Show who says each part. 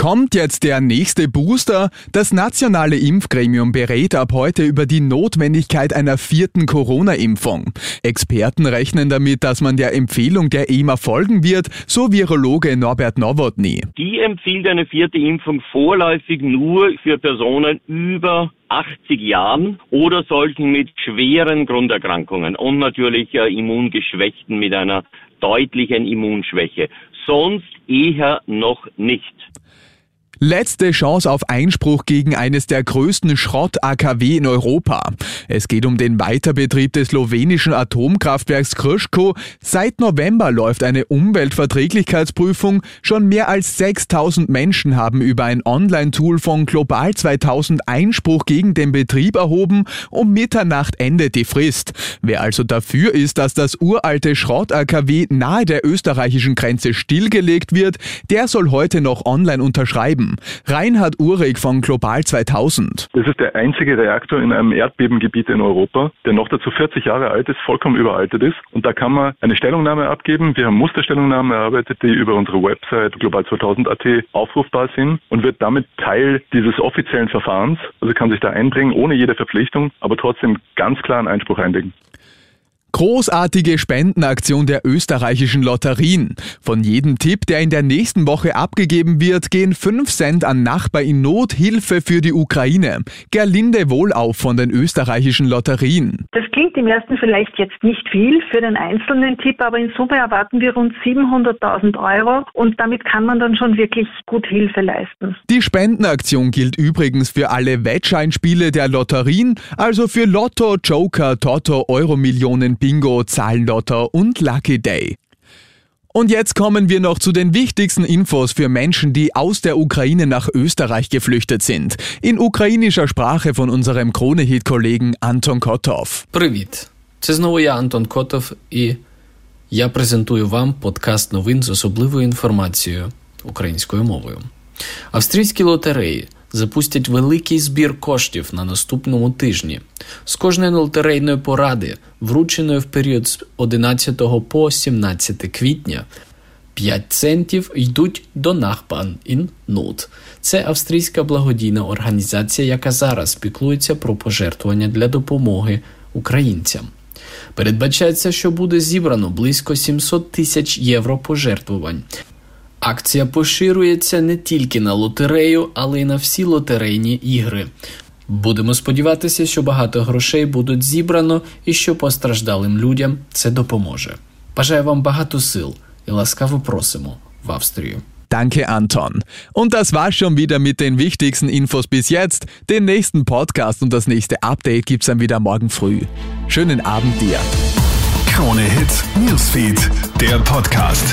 Speaker 1: Kommt jetzt der nächste Booster? Das nationale Impfgremium berät ab heute über die Notwendigkeit einer vierten Corona-Impfung. Experten rechnen damit, dass man der Empfehlung der EMA folgen wird, so Virologe Norbert Nowotny.
Speaker 2: Die empfiehlt eine vierte Impfung vorläufig nur für Personen über 80 Jahren oder solchen mit schweren Grunderkrankungen und natürlich äh, Immungeschwächten mit einer deutlichen Immunschwäche. Sonst eher noch nicht.
Speaker 1: Letzte Chance auf Einspruch gegen eines der größten Schrott-AKW in Europa. Es geht um den Weiterbetrieb des slowenischen Atomkraftwerks Krško. Seit November läuft eine Umweltverträglichkeitsprüfung. Schon mehr als 6000 Menschen haben über ein Online-Tool von Global 2000 Einspruch gegen den Betrieb erhoben. Um Mitternacht endet die Frist. Wer also dafür ist, dass das uralte Schrott-AKW nahe der österreichischen Grenze stillgelegt wird, der soll heute noch online unterschreiben. Reinhard Uhrig von Global 2000.
Speaker 3: Das ist der einzige Reaktor in einem Erdbebengebiet in Europa, der noch dazu 40 Jahre alt ist, vollkommen überaltet ist. Und da kann man eine Stellungnahme abgeben. Wir haben Musterstellungnahmen erarbeitet, die über unsere Website global2000.at aufrufbar sind und wird damit Teil dieses offiziellen Verfahrens. Also kann sich da einbringen, ohne jede Verpflichtung, aber trotzdem ganz klar einen Einspruch einlegen.
Speaker 1: Großartige Spendenaktion der österreichischen Lotterien. Von jedem Tipp, der in der nächsten Woche abgegeben wird, gehen 5 Cent an Nachbar in Not, Hilfe für die Ukraine. Gerlinde Wohlauf von den österreichischen Lotterien.
Speaker 4: Das klingt im ersten vielleicht jetzt nicht viel für den einzelnen Tipp, aber in Summe erwarten wir rund 700.000 Euro und damit kann man dann schon wirklich gut Hilfe leisten.
Speaker 1: Die Spendenaktion gilt übrigens für alle Wettscheinspiele der Lotterien, also für Lotto, Joker, Toto, Euromillionen, Bingo, Zahlenlotto und Lucky Day. Und jetzt kommen wir noch zu den wichtigsten Infos für Menschen, die aus der Ukraine nach Österreich geflüchtet sind. In ukrainischer Sprache von unserem Kronehit-Kollegen Anton Kotov.
Speaker 5: Привіт! Це знову я, Антон Котов, і я презентую вам подкаст новин з особливою інформацією українською мовою. Австрійські лотереї запустять великий збір коштів на наступному тижні. З кожної лотерейної поради, врученої в період з 11 по 17 квітня, 5 центів йдуть до Nachbarn in Not. Це австрійська благодійна організація, яка зараз піклується про пожертвування для допомоги українцям. Передбачається, що буде зібрано близько 700 тисяч євро пожертвувань. Акція поширюється не тільки на лотерею, але й на всі лотерейні ігри. Будемо сподіватися, що багато грошей будуть зібрано і що постраждалим людям це допоможе. Бажаю вам багато сил і ласкаво просимо в Австрію.
Speaker 1: Danke, Anton. Und das war's schon wieder mit den wichtigsten Infos bis jetzt. Den nächsten Podcast und das nächste Update gibt's dann wieder morgen früh. Schönen Abend dir.
Speaker 6: Krone Hits, Newsfeed, der Podcast.